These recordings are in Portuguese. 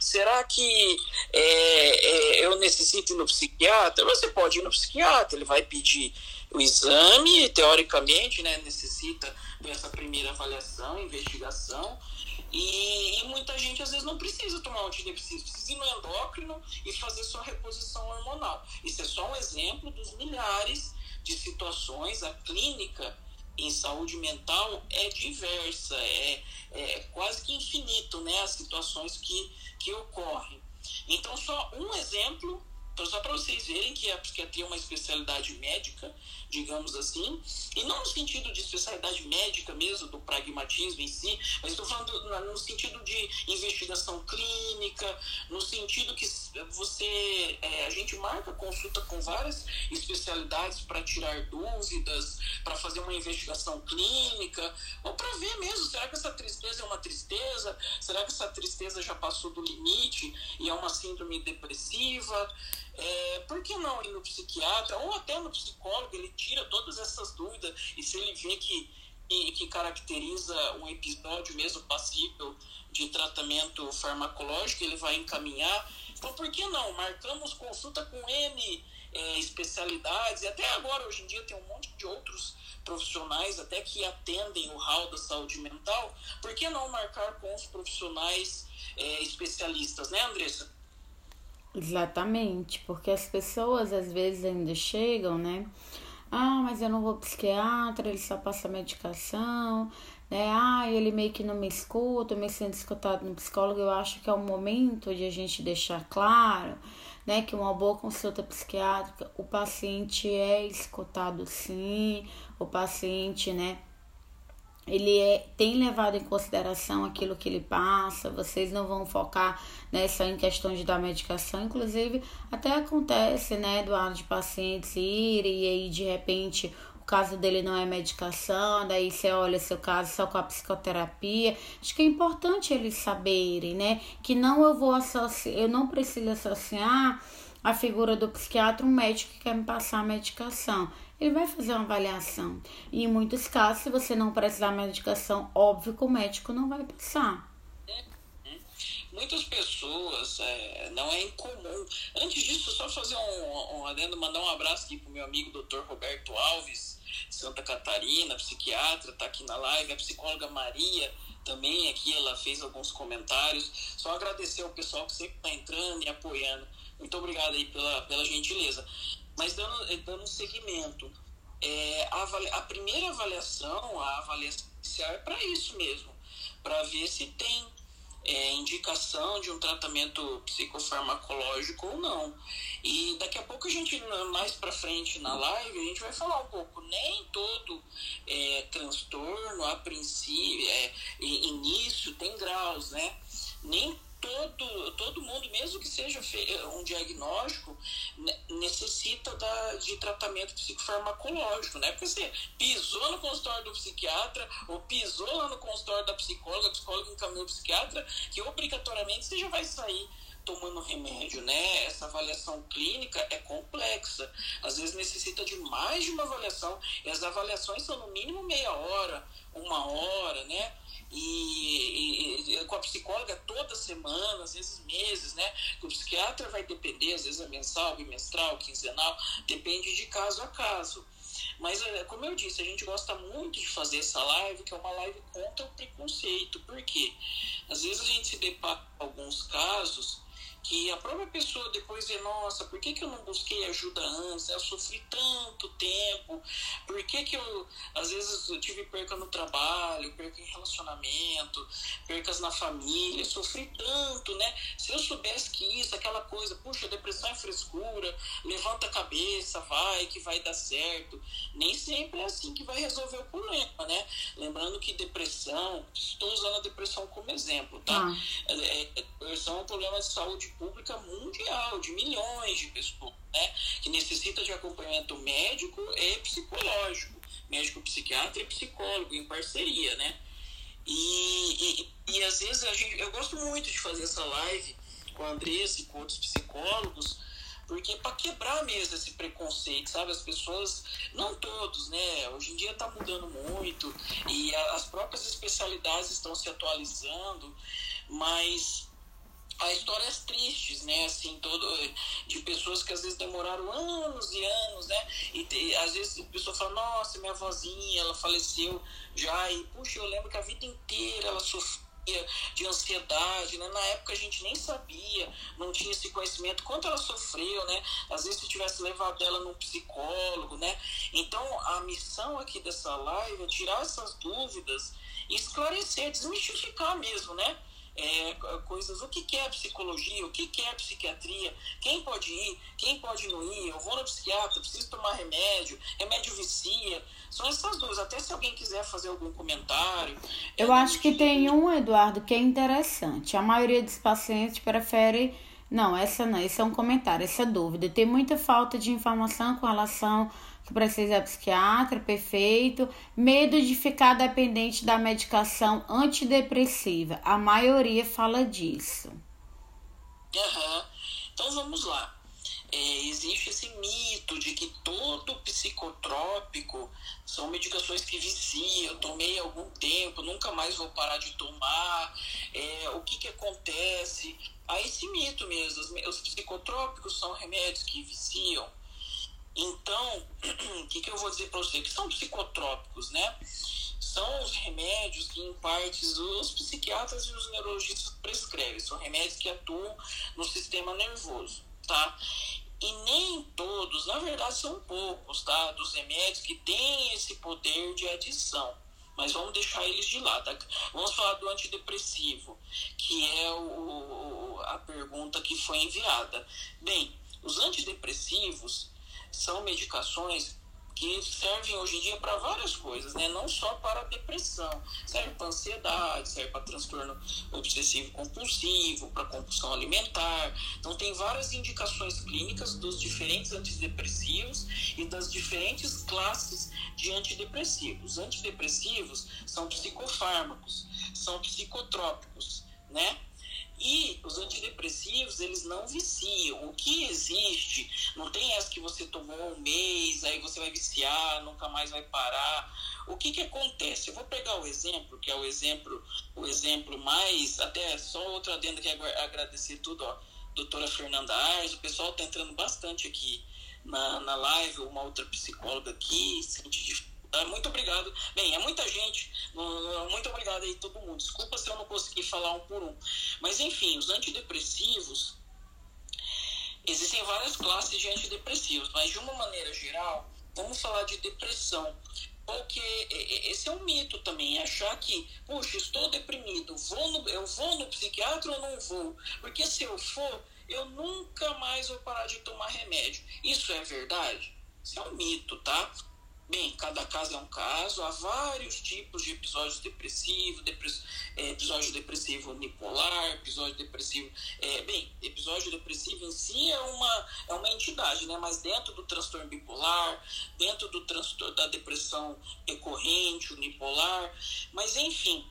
será que é, é, eu necessito ir no psiquiatra? Você pode ir no psiquiatra, ele vai pedir o exame, teoricamente, né, necessita dessa primeira avaliação, investigação, e, e, muita gente às vezes não precisa tomar antidepressivo, precisa ir no endócrino e fazer sua reposição hormonal. Isso é só um exemplo dos milhares de situações. A clínica em saúde mental é diversa, é, é quase que infinito né, as situações que, que ocorrem. Então, só um exemplo então, só para vocês verem que a psiquiatria é uma especialidade médica, digamos assim, e não no sentido de especialidade médica mesmo, do pragmatismo em si, mas estou falando no sentido de investigação clínica, no sentido que você, é, a gente marca consulta com várias especialidades para tirar dúvidas, para fazer uma investigação clínica, ou para ver mesmo, será que essa tristeza é uma tristeza? Será que essa tristeza já passou do limite e é uma síndrome depressiva? É, por que não ir no psiquiatra ou até no psicólogo? Ele tira todas essas dúvidas e se ele vê que, que, que caracteriza um episódio mesmo passível de tratamento farmacológico, ele vai encaminhar. Então, por que não? Marcamos consulta com N é, especialidades, e até agora, hoje em dia, tem um monte de outros profissionais até que atendem o hall da saúde mental. Por que não marcar com os profissionais é, especialistas, né, Andressa? Exatamente, porque as pessoas às vezes ainda chegam, né? Ah, mas eu não vou psiquiatra, ele só passa medicação, né? Ah, ele meio que não me escuta, eu me sinto escutado no psicólogo. Eu acho que é o momento de a gente deixar claro, né, que uma boa consulta psiquiátrica, o paciente é escutado sim, o paciente, né, ele é, tem levado em consideração aquilo que ele passa, vocês não vão focar né, só em questão de dar medicação, inclusive até acontece, né, Eduardo, de pacientes irem e aí de repente o caso dele não é medicação, daí você olha seu caso só com a psicoterapia. Acho que é importante eles saberem, né, que não eu vou associar, eu não preciso associar a figura do psiquiatra um médico que quer me passar a medicação ele vai fazer uma avaliação. E em muitos casos, se você não precisar de medicação, óbvio que o médico não vai passar. Muitas pessoas, é, não é incomum. Antes disso, só fazer um, um adendo, mandar um abraço aqui pro meu amigo Dr. Roberto Alves, Santa Catarina, psiquiatra, tá aqui na live, a psicóloga Maria também aqui, ela fez alguns comentários. Só agradecer ao pessoal que sempre está entrando e apoiando. Muito obrigado aí pela, pela gentileza. Mas dando, eh, dando seguimento, é, a, a, primeira avaliação, a avaliação inicial é para isso mesmo, para ver se tem é, indicação de um tratamento psicofarmacológico ou não. E daqui a pouco a gente, mais para frente na live, a gente vai falar um pouco. Nem todo é, transtorno, a princípio, é, início, tem graus, né? Nem todo, todo mundo, mesmo que seja um diagnóstico, necessita da, de tratamento psicofarmacológico, né? Porque você pisou no consultório do psiquiatra ou pisou lá no consultório da psicóloga, psicóloga encaminhou o psiquiatra, que obrigatoriamente você já vai sair tomando remédio, né? Essa avaliação clínica é complexa. Às vezes necessita de mais de uma avaliação. E as avaliações são no mínimo meia hora, uma hora, né? E, e, e, com a psicóloga toda semana, às vezes meses, né? O psiquiatra vai depender, às vezes é mensal, bimestral, quinzenal, depende de caso a caso. Mas, é, como eu disse, a gente gosta muito de fazer essa live, que é uma live contra o preconceito. Por quê? Às vezes a gente se depara com alguns casos que a própria pessoa depois vê, nossa, por que, que eu não busquei ajuda antes? Eu sofri tanto tempo, por que, que eu, às vezes, eu tive perca no trabalho, perca em relacionamento, percas na família, sofri tanto, né? Se eu soubesse que isso, aquela coisa, puxa, depressão é frescura, levanta a cabeça, vai, que vai dar certo. Nem sempre é assim que vai resolver o problema, né? Lembrando que depressão, estou usando a depressão como exemplo, tá? Ah. É, é, depressão é um problema de saúde pública mundial, de milhões de pessoas, né? Que necessita de acompanhamento médico e psicológico, médico psiquiatra e psicólogo em parceria, né? E, e, e às vezes a gente, eu gosto muito de fazer essa live com a Andressa e com outros psicólogos, porque para quebrar mesmo esse preconceito, sabe? As pessoas, não todos, né? Hoje em dia está mudando muito e as próprias especialidades estão se atualizando, mas há histórias tristes, né? Assim, todo, de pessoas que às vezes demoraram anos e anos, né? E às vezes a pessoa fala, nossa, minha vozinha, ela faleceu já, e puxa, eu lembro que a vida inteira ela sofreu de ansiedade, né? Na época a gente nem sabia, não tinha esse conhecimento, quanto ela sofreu, né? Às vezes se tivesse levado ela num psicólogo, né? Então a missão aqui dessa live é tirar essas dúvidas, esclarecer, desmistificar mesmo, né? É, coisas, o que, que é psicologia, o que, que é psiquiatria, quem pode ir, quem pode não ir, eu vou no psiquiatra, preciso tomar remédio, remédio vicia. São essas duas. Até se alguém quiser fazer algum comentário. Eu acho que tem um, Eduardo, que é interessante. A maioria dos pacientes prefere. Não, essa não, esse é um comentário, essa dúvida. Tem muita falta de informação com relação que precisa de psiquiatra, perfeito. Medo de ficar dependente da medicação antidepressiva. A maioria fala disso. Uhum. Então vamos lá. É, existe esse mito de que todo psicotrópico são medicações que viciam, eu tomei algum tempo, nunca mais vou parar de tomar. É, o que, que acontece? Há esse mito mesmo. Os, os psicotrópicos são remédios que viciam então, o que, que eu vou dizer para você? Que são psicotrópicos, né? São os remédios que, em partes, os psiquiatras e os neurologistas prescrevem. São remédios que atuam no sistema nervoso, tá? E nem todos, na verdade, são poucos, tá? Dos remédios que têm esse poder de adição. Mas vamos deixar eles de lado. Vamos falar do antidepressivo, que é o, a pergunta que foi enviada. Bem, os antidepressivos são medicações que servem hoje em dia para várias coisas, né? Não só para depressão, serve para ansiedade, serve para transtorno obsessivo compulsivo, para compulsão alimentar. Então tem várias indicações clínicas dos diferentes antidepressivos e das diferentes classes de antidepressivos. Antidepressivos são psicofármacos, são psicotrópicos, né? E os antidepressivos, eles não viciam. O que existe, não tem essa que você tomou um mês, aí você vai viciar, nunca mais vai parar. O que que acontece? Eu vou pegar o exemplo, que é o exemplo, o exemplo mais, até só outra adenda que agradecer tudo, ó. Doutora Fernanda Ars, o pessoal tá entrando bastante aqui na, na live, uma outra psicóloga aqui? Muito obrigado. Bem, é muita gente. Muito obrigado aí todo mundo. Desculpa se eu não consegui falar um por um. Mas enfim, os antidepressivos. Existem várias classes de antidepressivos, mas de uma maneira geral, vamos falar de depressão. Porque esse é um mito também, achar que, puxa, estou deprimido, vou no, eu vou no psiquiatra ou não vou? Porque se eu for, eu nunca mais vou parar de tomar remédio. Isso é verdade? Isso é um mito, tá? Bem, cada caso é um caso, há vários tipos de episódios depressivos, depress, é, episódio depressivo unipolar, episódio depressivo. É, bem, episódio depressivo em si é uma, é uma entidade, né? mas dentro do transtorno bipolar, dentro do transtorno da depressão recorrente, unipolar, mas enfim.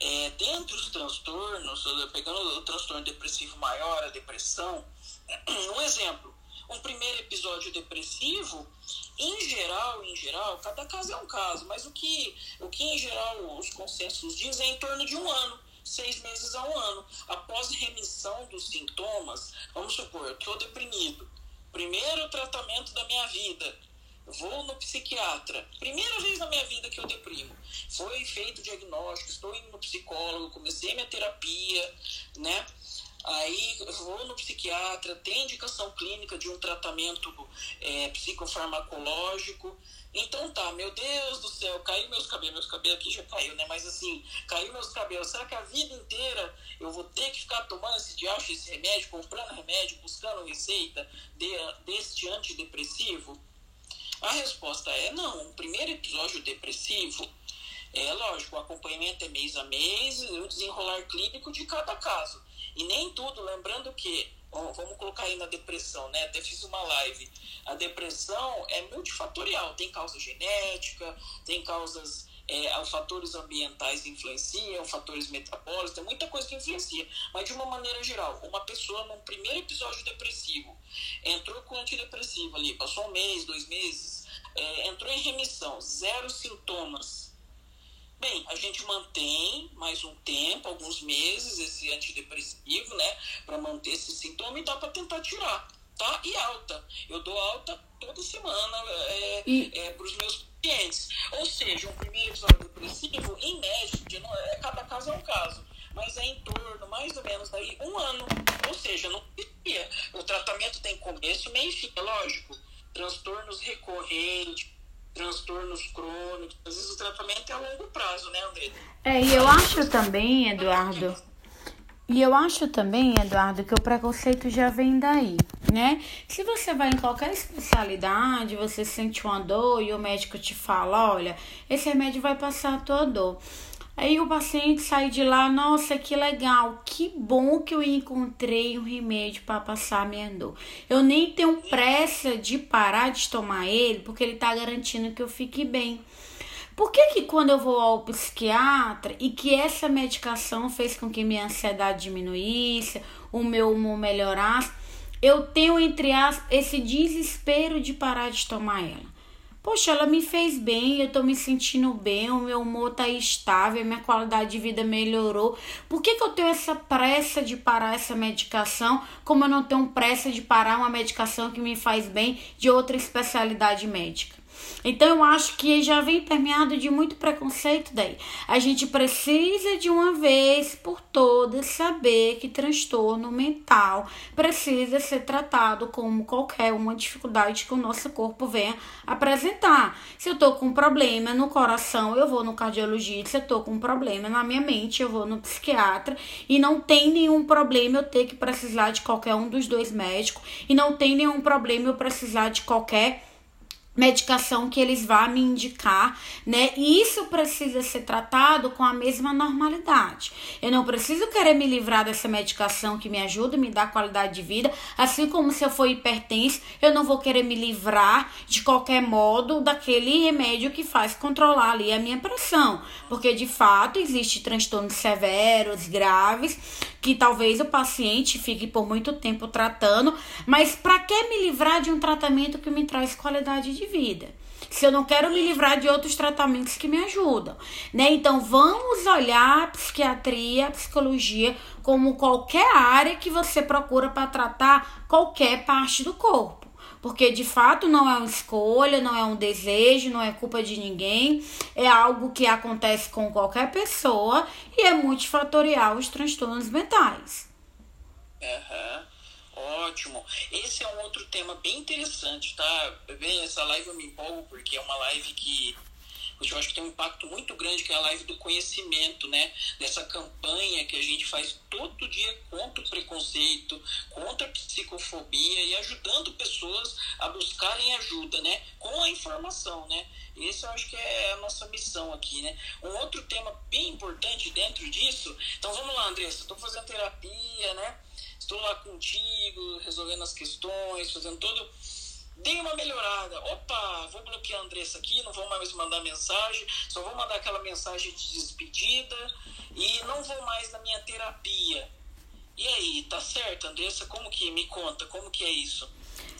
É, dentro dos transtornos, pegando o transtorno depressivo maior, a depressão, um exemplo, um primeiro episódio depressivo, em geral, em geral, cada caso é um caso, mas o que, o que em geral os consensos dizem é em torno de um ano seis meses a um ano. Após remissão dos sintomas, vamos supor, eu estou deprimido. Primeiro tratamento da minha vida. Vou no psiquiatra. Primeira vez na minha vida que eu deprimo. Foi feito diagnóstico, estou indo no psicólogo, comecei minha terapia, né? Aí vou no psiquiatra, tem indicação clínica de um tratamento é, psicofarmacológico. Então tá, meu Deus do céu, caiu meus cabelos, meus cabelos aqui já caiu, né? Mas assim, caiu meus cabelos. Será que a vida inteira eu vou ter que ficar tomando esse diacho, esse remédio, comprando remédio, buscando receita de, deste antidepressivo? A resposta é não. O primeiro episódio depressivo é lógico, o acompanhamento é mês a mês, o desenrolar clínico de cada caso. E nem tudo, lembrando que, vamos colocar aí na depressão, né? Até fiz uma live. A depressão é multifatorial, tem causa genética, tem causas é, fatores ambientais influenciam, fatores metabólicos, tem muita coisa que influencia. Mas de uma maneira geral, uma pessoa num primeiro episódio depressivo entrou com antidepressivo ali, passou um mês, dois meses, é, entrou em remissão, zero sintomas Bem, a gente mantém mais um tempo, alguns meses, esse antidepressivo, né? para manter esse sintoma e dá para tentar tirar, tá? E alta. Eu dou alta toda semana é, é, para os meus pacientes. Ou seja, um primeiro episódio depressivo, em média, não é, cada caso é um caso, mas é em torno, mais ou menos, daí um ano. Ou seja, não o tratamento tem começo, meio e fim, é lógico. Transtornos recorrentes, transtornos crônicos. Às vezes o tratamento é a longo prazo, né, André? É, e eu acho também, Eduardo. E eu acho também, Eduardo, que o preconceito já vem daí, né? Se você vai em qualquer especialidade, você sente uma dor e o médico te fala, olha, esse remédio vai passar a tua dor. Aí o paciente sai de lá, nossa, que legal, que bom que eu encontrei um remédio para passar minha dor. Eu nem tenho pressa de parar de tomar ele, porque ele está garantindo que eu fique bem. Por que, que quando eu vou ao psiquiatra e que essa medicação fez com que minha ansiedade diminuísse, o meu humor melhorasse, eu tenho, entre aspas, esse desespero de parar de tomar ela? Poxa, ela me fez bem, eu tô me sentindo bem, o meu humor tá estável, minha qualidade de vida melhorou. Por que, que eu tenho essa pressa de parar essa medicação, como eu não tenho pressa de parar uma medicação que me faz bem de outra especialidade médica? Então eu acho que já vem permeado de muito preconceito daí. A gente precisa de uma vez por todas saber que transtorno mental precisa ser tratado como qualquer uma dificuldade que o nosso corpo venha apresentar. Se eu tô com um problema no coração, eu vou no cardiologista, se eu tô com um problema na minha mente, eu vou no psiquiatra e não tem nenhum problema eu ter que precisar de qualquer um dos dois médicos e não tem nenhum problema eu precisar de qualquer medicação que eles vão me indicar, né? E isso precisa ser tratado com a mesma normalidade. Eu não preciso querer me livrar dessa medicação que me ajuda, me dá qualidade de vida, assim como se eu for hipertenso, eu não vou querer me livrar de qualquer modo daquele remédio que faz controlar ali a minha pressão, porque de fato existe transtornos severos, graves, que talvez o paciente fique por muito tempo tratando, mas para que me livrar de um tratamento que me traz qualidade de vida? Se eu não quero me livrar de outros tratamentos que me ajudam, né? Então vamos olhar a psiquiatria, a psicologia como qualquer área que você procura para tratar qualquer parte do corpo porque de fato não é uma escolha, não é um desejo, não é culpa de ninguém, é algo que acontece com qualquer pessoa e é multifatorial os transtornos mentais. Uhum. Ótimo. Esse é um outro tema bem interessante, tá? Bem, essa live eu me empolgo porque é uma live que eu acho que tem um impacto muito grande, que é a live do conhecimento, né? Dessa campanha que a gente faz todo dia contra o preconceito, contra a psicofobia e ajudando pessoas a buscarem ajuda, né? Com a informação, né? Esse eu acho que é a nossa missão aqui, né? Um outro tema bem importante dentro disso. Então vamos lá, Andressa. Estou fazendo terapia, né? Estou lá contigo, resolvendo as questões, fazendo todo dei uma melhorada. Opa, vou bloquear a Andressa aqui, não vou mais mandar mensagem, só vou mandar aquela mensagem de despedida e não vou mais na minha terapia. E aí, tá certo, Andressa? Como que me conta? Como que é isso?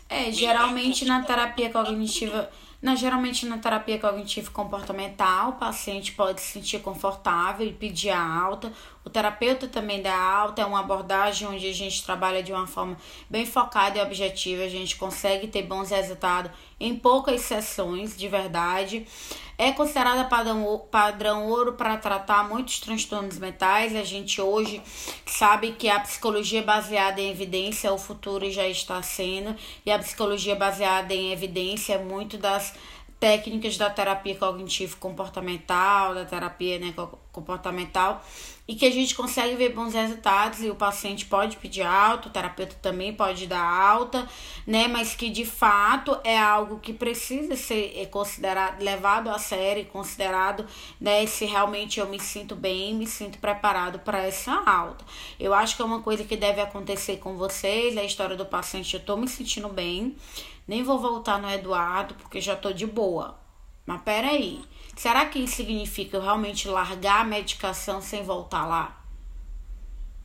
É, geralmente na terapia cognitiva na, geralmente na terapia cognitivo comportamental, o paciente pode se sentir confortável e pedir a alta. O terapeuta também dá alta, é uma abordagem onde a gente trabalha de uma forma bem focada e objetiva, a gente consegue ter bons resultados em poucas sessões, de verdade. É considerada padrão, padrão ouro para tratar muitos transtornos mentais. A gente hoje sabe que a psicologia baseada em evidência, o futuro já está sendo, e a psicologia baseada em evidência é muito das técnicas da terapia cognitivo comportamental, da terapia né, comportamental, e que a gente consegue ver bons resultados e o paciente pode pedir alta, o terapeuta também pode dar alta, né, mas que de fato é algo que precisa ser é, considerado, levado a sério, considerado, né, se realmente eu me sinto bem, me sinto preparado para essa alta. Eu acho que é uma coisa que deve acontecer com vocês, a história do paciente, eu tô me sentindo bem, nem vou voltar no Eduardo porque já tô de boa. Mas peraí, será que isso significa eu realmente largar a medicação sem voltar lá?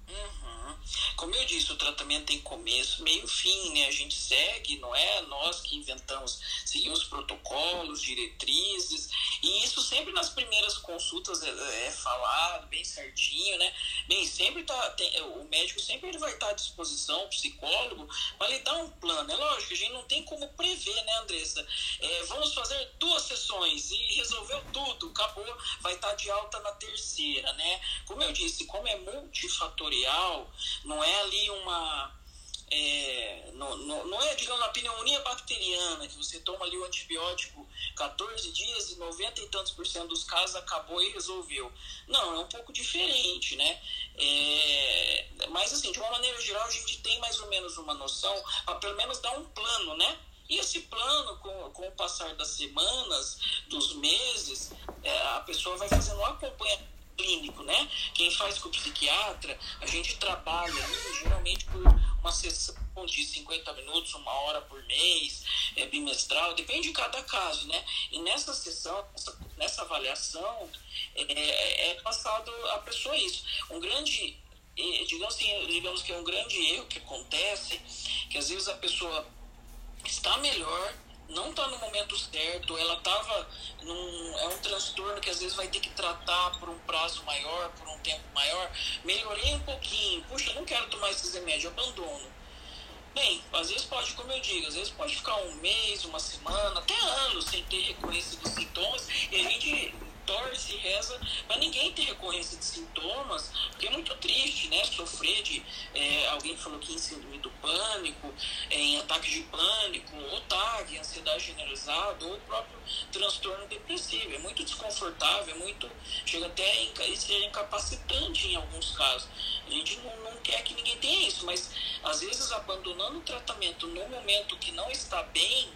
Uhum. Como eu disse, o tratamento tem começo, meio fim, né? A gente segue, não é nós que inventamos, seguimos protocolos, diretrizes, e isso sempre nas primeiras consultas é, é falado bem certinho, né? Bem, sempre tá, tem, o médico sempre ele vai estar à disposição, o psicólogo, para lhe dar um plano. É lógico, a gente não tem como prever, né, Andressa? É, vamos fazer duas sessões e resolveu tudo, acabou, vai estar de alta na terceira, né? Como eu disse, como é multifatorial, não é ali uma é, não, não, não, é, digamos, a pneumonia bacteriana, que você toma ali o antibiótico 14 dias e 90 e tantos por cento dos casos acabou e resolveu. Não, é um pouco diferente, né? É, mas, assim, de uma maneira geral, a gente tem mais ou menos uma noção, pelo menos dar um plano, né? E esse plano, com, com o passar das semanas, dos meses, é, a pessoa vai fazendo um acompanhamento clínico, né? Quem faz com o psiquiatra, a gente trabalha ali, geralmente por uma sessão de 50 minutos, uma hora por mês, é, bimestral, depende de cada caso, né? E nessa sessão, nessa avaliação, é, é passado a pessoa isso. Um grande, digamos, assim, digamos que é um grande erro que acontece, que às vezes a pessoa está melhor, não está no momento certo, ela estava num. É um transtorno que às vezes vai ter que tratar por um prazo maior, por um tempo maior. Melhorei um pouquinho, puxa, não quero tomar esses remédios, abandono. Bem, às vezes pode, como eu digo, às vezes pode ficar um mês, uma semana, até anos sem ter reconhecido dos sintomas e a gente torce reza para ninguém ter recorrência de sintomas, porque é muito triste, né? Sofrer de. É, alguém falou que em síndrome do pânico, é, em ataque de pânico, ou TAG, ansiedade generalizada, ou o próprio transtorno depressivo. É muito desconfortável, é muito. chega até a ser incapacitante em alguns casos. A gente não, não quer que ninguém tenha isso, mas às vezes abandonando o tratamento no momento que não está bem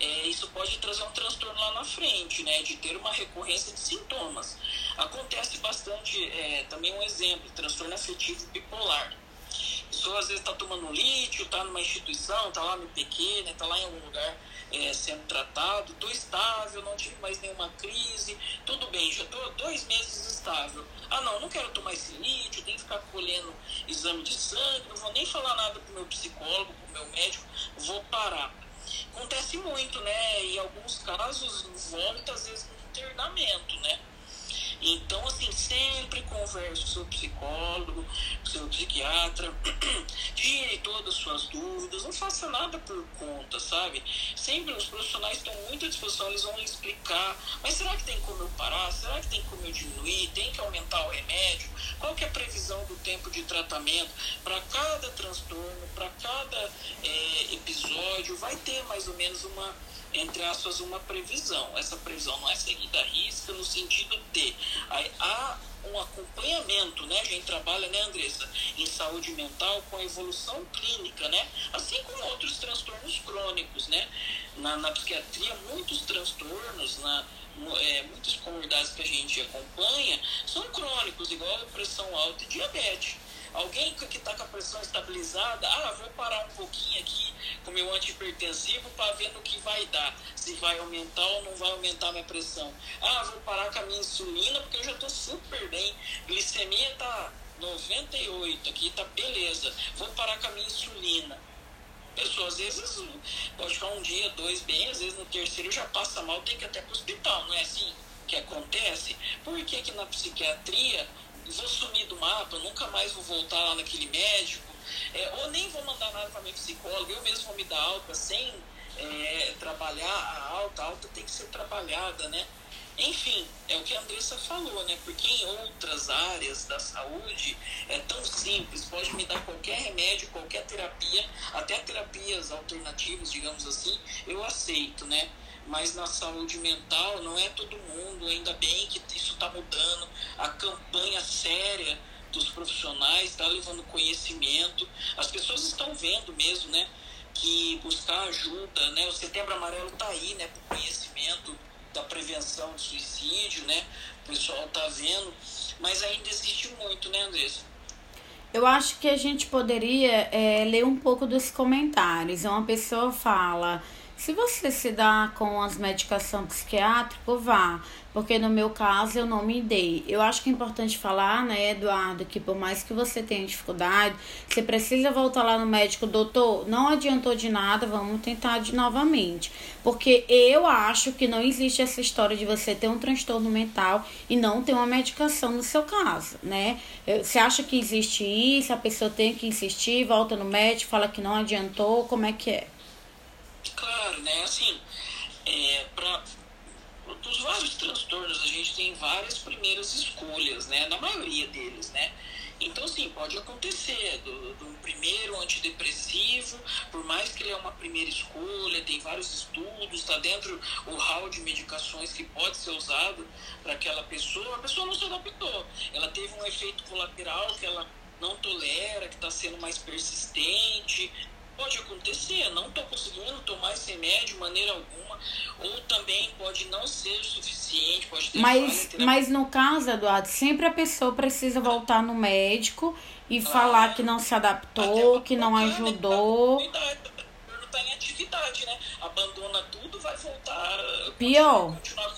é, isso pode trazer um transtorno lá na frente, né, de ter uma recorrência de sintomas. Acontece bastante, é, também um exemplo, transtorno afetivo bipolar. A pessoa às vezes está tomando lítio, está numa instituição, está lá no pequeno, está lá em algum lugar é, sendo tratado, estou estável, não tive mais nenhuma crise, tudo bem, já estou dois meses estável. Ah não, não quero tomar esse lítio, tenho que ficar colhendo exame de sangue, não vou nem falar nada para o meu psicólogo, para o meu médico, vou parar acontece muito, né? E alguns casos, vômito, às vezes, no internamento, né? Então, assim, sempre converse com o seu psicólogo, com o seu psiquiatra, tire todas as suas dúvidas, não faça nada por conta, sabe? Sempre os profissionais estão muito à disposição, eles vão explicar, mas será que tem como eu parar? Será que tem como eu diminuir? Tem que aumentar o remédio? Qual que é a previsão do tempo de tratamento? Para cada transtorno, para episódio, vai ter mais ou menos uma entre aspas, uma previsão. Essa previsão não é seguida à risca no sentido de há um acompanhamento, né? A gente trabalha, né, Andressa, em saúde mental com a evolução clínica, né? Assim como outros transtornos crônicos, né? Na, na psiquiatria, muitos transtornos, na, é, muitas comunidades que a gente acompanha são crônicos, igual a pressão alta e diabetes. Alguém que está com a pressão estabilizada, ah, vou parar um pouquinho aqui com meu antihipertensivo para ver no que vai dar, se vai aumentar ou não vai aumentar minha pressão. Ah, vou parar com a minha insulina porque eu já estou super bem, glicemia está 98 aqui, tá beleza. Vou parar com a minha insulina. Pessoa, às vezes, pode ficar um dia, dois bem, às vezes no terceiro já passa mal, tem que ir até para o hospital, não é assim que acontece? Por que, que na psiquiatria vou do mapa, nunca mais vou voltar lá naquele médico, é, ou nem vou mandar nada para minha psicóloga, eu mesmo vou me dar alta sem é, trabalhar a alta, a alta tem que ser trabalhada, né? Enfim, é o que a Andressa falou, né? Porque em outras áreas da saúde é tão simples, pode me dar qualquer remédio, qualquer terapia, até terapias alternativas, digamos assim, eu aceito, né? mas na saúde mental não é todo mundo, ainda bem que isso está mudando, a campanha séria dos profissionais está levando conhecimento, as pessoas estão vendo mesmo, né, que buscar ajuda, né, o Setembro Amarelo está aí, né, para conhecimento da prevenção de suicídio, né, o pessoal está vendo, mas ainda existe muito, né, Andressa? Eu acho que a gente poderia é, ler um pouco dos comentários. Uma pessoa fala Se você se dá com as medicações psiquiátricas, vá. Porque no meu caso eu não me dei. Eu acho que é importante falar, né, Eduardo, que por mais que você tenha dificuldade, você precisa voltar lá no médico, doutor, não adiantou de nada, vamos tentar de novamente. Porque eu acho que não existe essa história de você ter um transtorno mental e não ter uma medicação no seu caso, né? Você acha que existe isso, a pessoa tem que insistir, volta no médico, fala que não adiantou, como é que é? Claro, né? Assim, é, para os vários transtornos a gente tem várias primeiras escolhas, né? Na maioria deles, né? Então, sim, pode acontecer do, do primeiro antidepressivo, por mais que ele é uma primeira escolha, tem vários estudos, está dentro o hall de medicações que pode ser usado para aquela pessoa, a pessoa não se adaptou. Ela teve um efeito colateral que ela não tolera, que está sendo mais persistente, Pode acontecer, não estou conseguindo tomar esse remédio de maneira alguma, ou também pode não ser o suficiente, pode ter Mas, mas no caso, Eduardo, sempre a pessoa precisa voltar no médico e ah, falar que não se adaptou, que não ajudou. Não está em atividade, né? Abandona tudo, vai voltar. Pior. Continuar,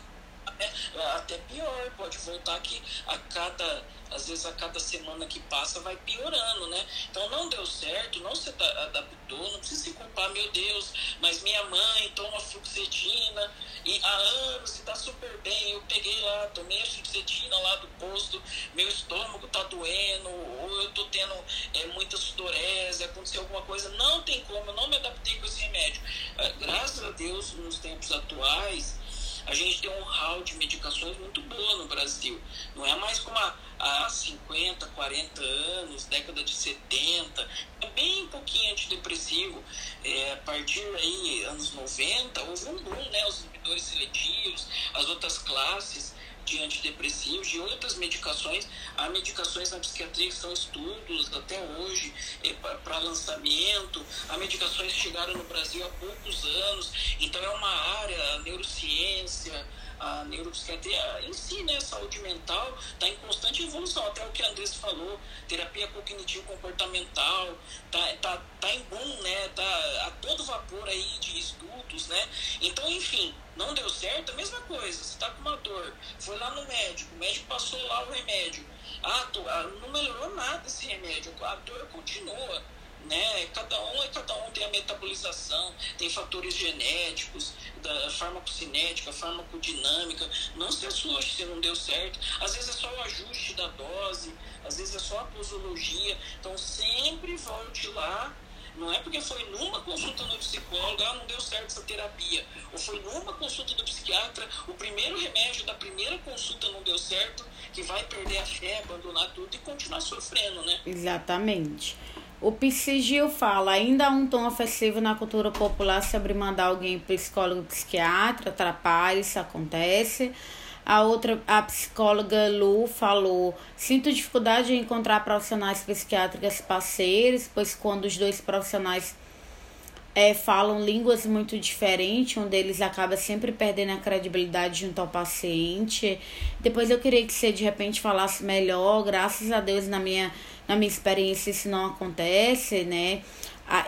até pior, pode voltar aqui a cada às vezes a cada semana que passa vai piorando, né? Então não deu certo, não se adaptou, não precisa se culpar, meu Deus, mas minha mãe toma fluoxetina e há anos e tá super bem. Eu peguei lá, tomei a fluoxetina lá do posto, meu estômago tá doendo, ou eu tô tendo é, muita sudorese, aconteceu alguma coisa. Não tem como, eu não me adaptei com esse remédio. Ah, graças a Deus, nos tempos atuais, a gente tem um hall de medicações muito boa no Brasil. Não é mais como há, há 50, 40 anos, década de 70. É bem pouquinho antidepressivo. É, a partir aí, anos 90, houve um boom, né? Os inibidores seletivos, as outras classes de antidepressivos, de outras medicações. Há medicações na psiquiatria que são estudos até hoje é, para lançamento. Há medicações que chegaram no Brasil há poucos anos. Então é uma área, a neurociência, a neuropsiquiatria em si, né, saúde mental, está em constante evolução. Até o que a Andressa falou, terapia cognitivo-comportamental, tá, tá, tá em boom, né, tá a todo vapor aí de estudos, né. Então, enfim, não deu certo, a mesma coisa. Você está com uma dor, foi lá no médico, o médico passou lá o remédio. Ah, tô, ah não melhorou nada esse remédio, a dor continua né? Cada um é cada um tem a metabolização, tem fatores genéticos, da farmacocinética, farmacodinâmica. Não se assuste se não deu certo. Às vezes é só o ajuste da dose, às vezes é só a posologia. Então sempre volte lá. Não é porque foi numa consulta no psicólogo, ah, não deu certo essa terapia. Ou foi numa consulta do psiquiatra, o primeiro remédio da primeira consulta não deu certo, que vai perder a fé, abandonar tudo e continuar sofrendo, né? Exatamente. O Psigil fala, ainda há um tom ofensivo na cultura popular sobre mandar alguém psicólogo psiquiatra, atrapalha, isso acontece. A outra, a psicóloga Lu falou: Sinto dificuldade em encontrar profissionais psiquiátricas parceiros, pois quando os dois profissionais é, falam línguas muito diferentes, um deles acaba sempre perdendo a credibilidade junto ao paciente. Depois eu queria que você de repente falasse melhor, graças a Deus na minha na minha experiência, isso não acontece, né?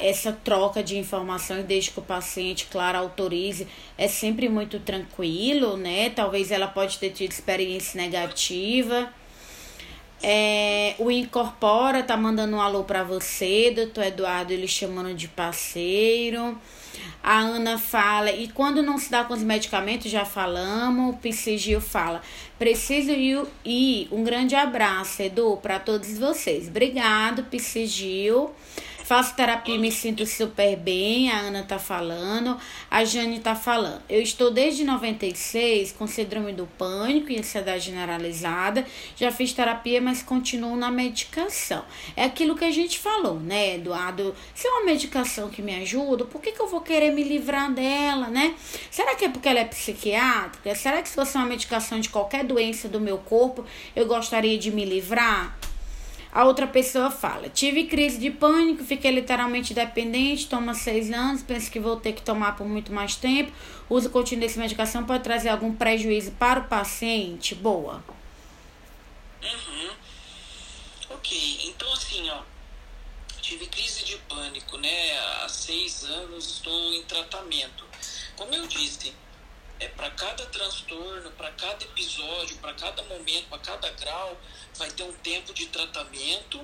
essa troca de informações desde que o paciente, claro, autorize, é sempre muito tranquilo, né? Talvez ela pode ter tido experiência negativa. É, o Incorpora tá mandando um alô para você, doutor Eduardo, ele chamando de parceiro. A Ana fala, e quando não se dá com os medicamentos, já falamos, o Psigil fala, preciso ir. Um grande abraço, Edu, para todos vocês. Obrigado, Psigil. Faço terapia e me sinto super bem, a Ana tá falando, a Jane tá falando. Eu estou desde 96 com síndrome do pânico e ansiedade generalizada. Já fiz terapia, mas continuo na medicação. É aquilo que a gente falou, né, Eduardo? Se é uma medicação que me ajuda, por que, que eu vou querer me livrar dela, né? Será que é porque ela é psiquiátrica? Será que se fosse uma medicação de qualquer doença do meu corpo, eu gostaria de me livrar? A outra pessoa fala: tive crise de pânico, fiquei literalmente dependente, toma seis anos, penso que vou ter que tomar por muito mais tempo. Uso contínuo dessa medicação pode trazer algum prejuízo para o paciente? Boa. Uhum. Ok, então assim, ó, tive crise de pânico, né? Há seis anos estou em tratamento. Como eu disse, é para cada transtorno, para cada episódio, para cada momento, para cada grau, vai ter um tempo de tratamento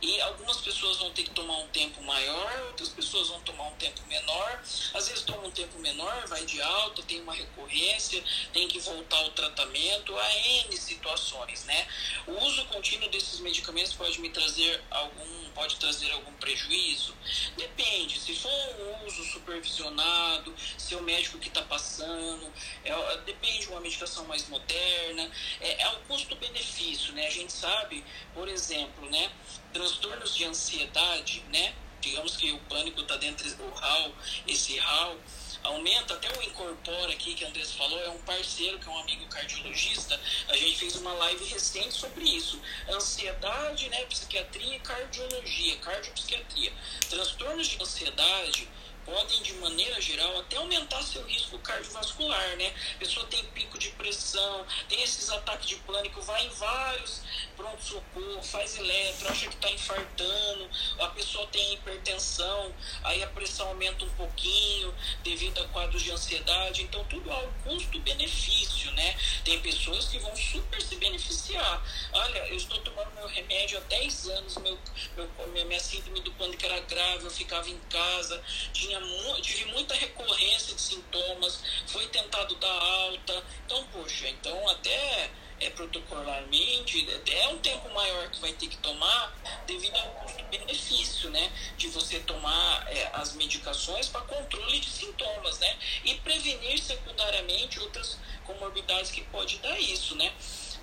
e algumas pessoas vão ter que tomar um tempo maior, outras pessoas vão tomar um tempo menor. Às vezes toma um tempo menor, vai de alta, tem uma recorrência, tem que voltar ao tratamento, há N situações, né? O uso contínuo desses medicamentos pode me trazer algum, pode trazer algum prejuízo? Depende, se for um uso supervisionado, se é o médico que está passando, é, depende de uma medicação mais moderna, é, é o custo-benefício, né? A gente sabe, por exemplo, né? Transtornos de ansiedade, né? Digamos que o pânico está dentro do HAL, esse HAL aumenta, até o Incorpora aqui que a Andressa falou, é um parceiro que é um amigo cardiologista, a gente fez uma live recente sobre isso. Ansiedade, né, psiquiatria e cardiologia, cardiopsiquiatria. Transtornos de ansiedade podem, de maneira geral, até aumentar seu risco cardiovascular, né? A pessoa tem pico de pressão, tem esses ataques de pânico, vai em vários pronto-socorro, faz eletro, acha que está infartando, a pessoa tem hipertensão, aí a pressão aumenta um pouquinho devido a quadros de ansiedade. Então, tudo um custo-benefício, né? Tem pessoas que vão super se beneficiar. Olha, eu estou tomando meu remédio há 10 anos, meu, meu, minha síndrome do pânico era grave, eu ficava em casa, tinha tinha tive muita recorrência de sintomas, foi tentado dar alta. Então, poxa, então até é, protocolarmente é um tempo maior que vai ter que tomar devido ao custo-benefício, né? De você tomar é, as medicações para controle de sintomas, né? E prevenir secundariamente outras comorbidades que pode dar isso, né?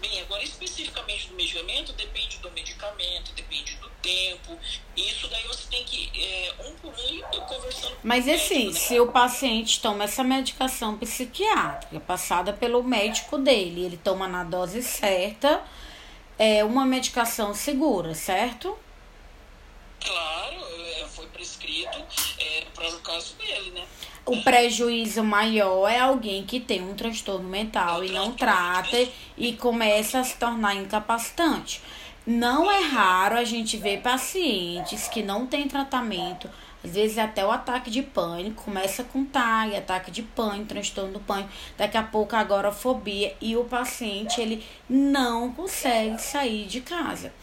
Bem, agora especificamente do medicamento, depende do medicamento, depende do tempo. Isso daí você tem que, é, um por um, ir conversando Mas assim, médico, né? se o paciente toma essa medicação psiquiátrica passada pelo médico dele, ele toma na dose certa, é uma medicação segura, certo? Claro, é, foi prescrito é, para o caso dele, né? O prejuízo maior é alguém que tem um transtorno mental e não trata e começa a se tornar incapacitante. Não é raro a gente ver pacientes que não têm tratamento, às vezes até o ataque de pânico, começa com TAG, ataque de pânico, transtorno do pânico, daqui a pouco agorafobia e o paciente ele não consegue sair de casa.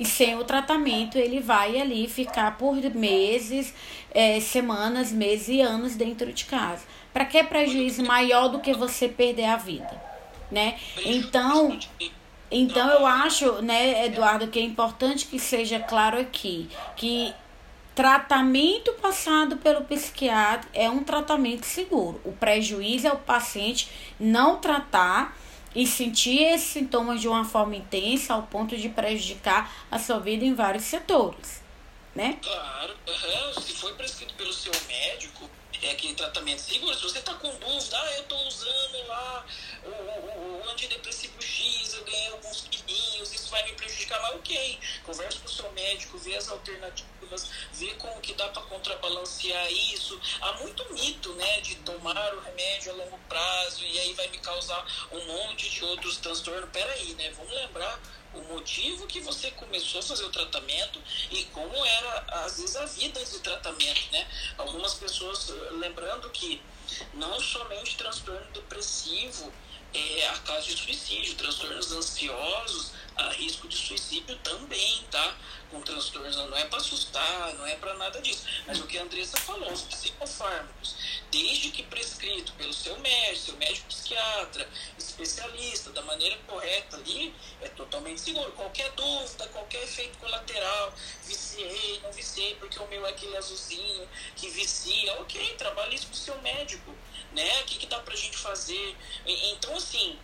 E sem o tratamento, ele vai ali ficar por meses, é, semanas, meses e anos dentro de casa. Para que prejuízo maior do que você perder a vida, né? Então, então eu acho, né, Eduardo, que é importante que seja claro aqui que tratamento passado pelo psiquiatra é um tratamento seguro. O prejuízo é o paciente não tratar e sentir esses sintomas de uma forma intensa ao ponto de prejudicar a sua vida em vários setores, né? Claro, uhum. se foi prescrito pelo seu médico, é aquele tratamento seguro. Se você está com dúvida, ah, eu estou usando lá o, o, o, antidepressivo X, eu ganhei alguns quilinhos, isso vai me prejudicar, mas ok, converse com o seu médico, vê as alternativas, vê como que dá para contrabalancear isso. Há muito mito, né, de tomar o remédio a longo prazo e aí vai me causar um monte de outros transtornos. Peraí, né, vamos lembrar o motivo que você começou a fazer o tratamento e como era, às vezes, a vida de tratamento, né? Algumas pessoas, lembrando que não somente transtorno depressivo é a causa de suicídio, transtornos ansiosos, a risco de suicídio também, tá? Com transtornos, não é para assustar, não é para nada disso. Mas o que a Andressa falou, os psicofármacos, desde que prescrito pelo seu médico, seu médico psiquiatra, especialista, da maneira correta ali, é totalmente seguro. Qualquer dúvida, qualquer efeito colateral, viciei, não viciei, porque o meu é aquele azulzinho que vicia, ok, trabalhe isso com o seu médico, né? O que, que dá pra gente fazer? Então, assim,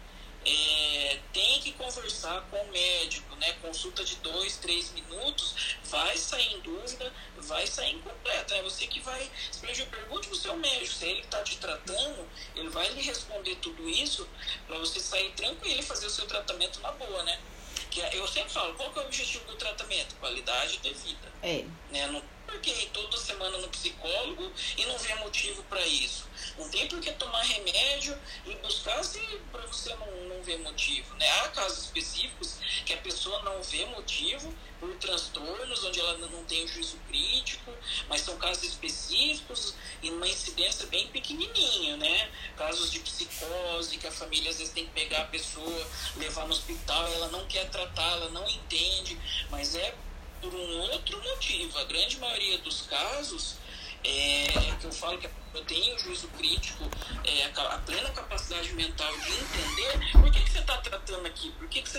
é, tem que conversar com o médico, né? Consulta de dois, três minutos, vai sair em dúvida, vai sair incompleta. É você que vai. Pergunte pro seu médico, se ele está te tratando, ele vai lhe responder tudo isso para você sair tranquilo e fazer o seu tratamento na boa, né? Que é, eu sempre falo, qual que é o objetivo do tratamento? Qualidade de vida. É. Né? Não, por que ir toda semana no psicólogo e não ver motivo para isso. Não tem por que tomar remédio e buscar se para você não, não ver motivo. Né? Há casos específicos que a pessoa não vê motivo por transtornos, onde ela não tem juízo crítico, mas são casos específicos e uma incidência bem pequenininha, né? Casos de psicose, que a família às vezes tem que pegar a pessoa, levar no hospital, ela não quer tratar, ela não entende, mas é por um outro motivo. A grande maioria dos casos é, que eu falo que eu tenho juízo crítico, é, a, plena capacidade mental de entender por que, que você está tratando aqui, por que, que você